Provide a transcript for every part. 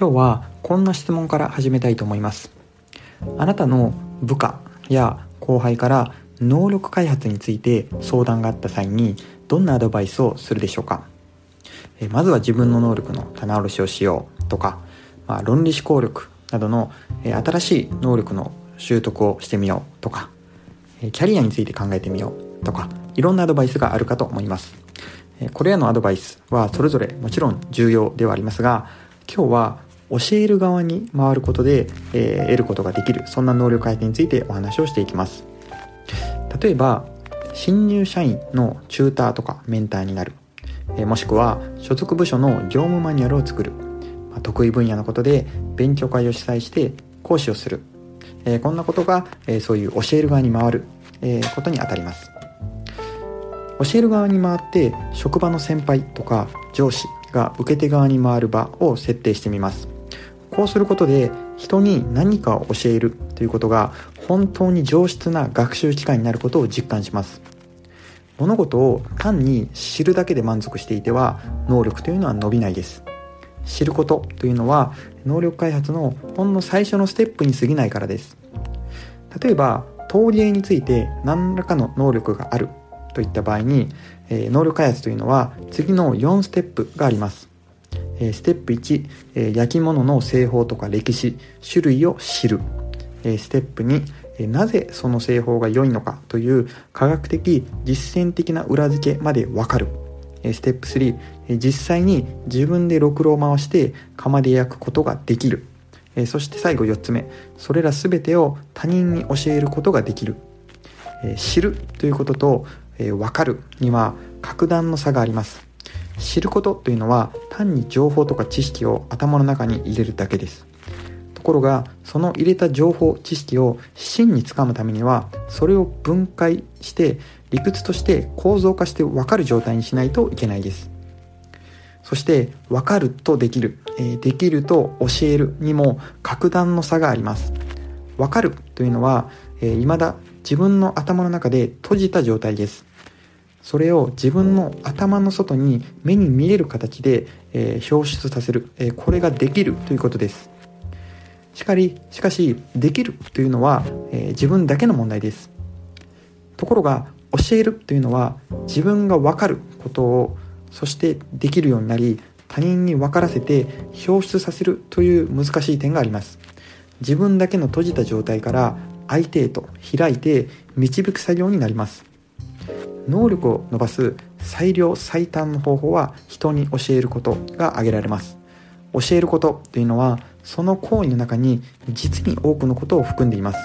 今日はこんな質問から始めたいと思います。あなたの部下や後輩から能力開発について相談があった際にどんなアドバイスをするでしょうか？えまずは自分の能力の棚卸しをしようとか、まあ、論理思考力などのえ新しい能力の習得をしてみようとかえキャリアについて考えてみようとかいろんなアドバイスがあるかと思います。これらのアドバイスはそれぞれもちろん重要ではありますが今日は教える側に回ることで、えー、得ることができる。そんな能力改善についてお話をしていきます。例えば新入社員のチューターとかメンターになる、えー、もしくは所属部署の業務マニュアルを作る、まあ、得意分野のことで勉強会を主催して講師をする、えー、こんなことが、え、そういう教える側に回る、え、ことにあたります。教える側に回って職場の先輩とか上司が受け手側に回る場を設定してみます。こうすることで人に何かを教えるということが本当に上質な学習機会になることを実感します。物事を単に知るだけで満足していては能力というのは伸びないです。知ることというのは能力開発のほんの最初のステップに過ぎないからです。例えば陶芸について何らかの能力があるといった場合に、え、能力開発というのは次の4ステップがあります。えステップ1、え焼き物の製法とか歴史種類を知る、えステップ2、なぜその製法が良いのかという科学的実践的な裏付けまでわかる。ステップ3実際に自分でろくろを回して釜で焼くことができる。そして最後4つ目それら全てを他人に教えることができる。知るということと分かるには格段の差があります。知ることというのは単に情報とか知識を頭の中に入れるだけです。ところがその入れた情報知識を真につかむためにはそれを分解して理屈として構造化して分かる状態にしないといけないです。そして分かるとできる、えできると教えるにも格段の差があります。分かるというのは、えー、未だ自分の頭の中で閉じた状態です。それを自分の頭の外に目に見える形で、えー、表出させる、えー、これができるということです。しかりしかしできるというのは、えー、自分だけの問題です。ところが教えるというのは自分が分かることをそしてできるようになり他人に分からせて表出させるという難しい点があります。自分だけの閉じた状態から相手へと開いて導く作業になります。能力を伸ばす最良最短の方法は人に教えることが挙げられます。教えることというのはその行為の中に実に多くのことを含んでいます。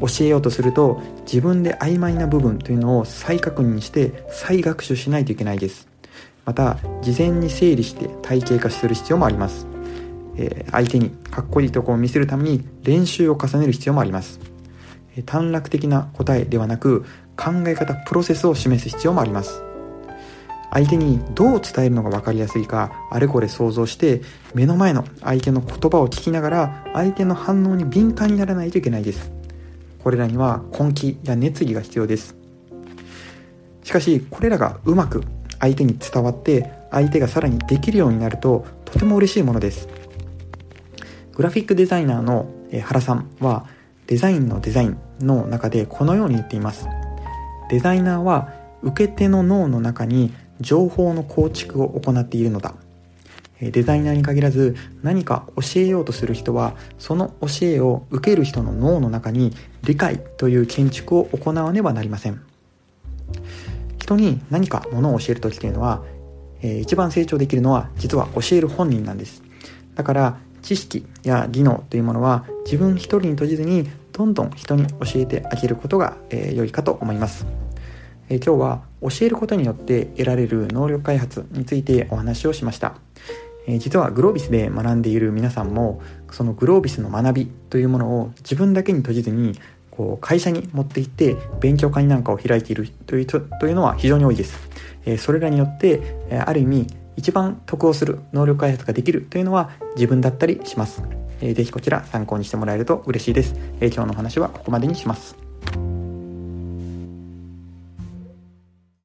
教えようとすると自分で曖昧な部分というのを再確認して再学習しないといけないです。また事前に整理して体系化する必要もあります、えー、相手にかっこいいとこを見せるために練習を重ねる必要もあります。短絡的な答えではなく考え方プロセスを示す必要もあります。相手にどう伝えるのが分かりやすいかあれこれ想像して目の前の相手の言葉を聞きながら相手の反応に敏感にならないといけないです。これらには根気や熱意が必要です。しかしこれらがうまく相手に伝わって相手がさらにできるようになるととても嬉しいものです。グラフィックデザイナーの原さんはデザインのデザインの中でこのように言っています。デザイナーは受け手の脳の中に情報の構築を行っているのだ。デザイナーに限らず何か教えようとする人はその教えを受ける人の脳の中に理解という建築を行わねばなりません。人に何かものを教える時というのは、一番成長できるのは実は教える本人なんです。だから知識や技能というものは自分一人に閉じずにどんどん人に教えてあげることが、え良いかと思います、え今日は教えることによって得られる能力開発についてお話をしました、え実はグロービスで学んでいる皆さんもそのグロービスの学びというものを自分だけに閉じずにこう会社に持って行って勉強会なんかを開いているというというのは非常に多いです。えそれらによって、えある意味一番得をする能力開発ができるというのは自分だったりします。えー、ぜひこちら参考にしてもらえると嬉しいです。え、今日のお話はここまでにします。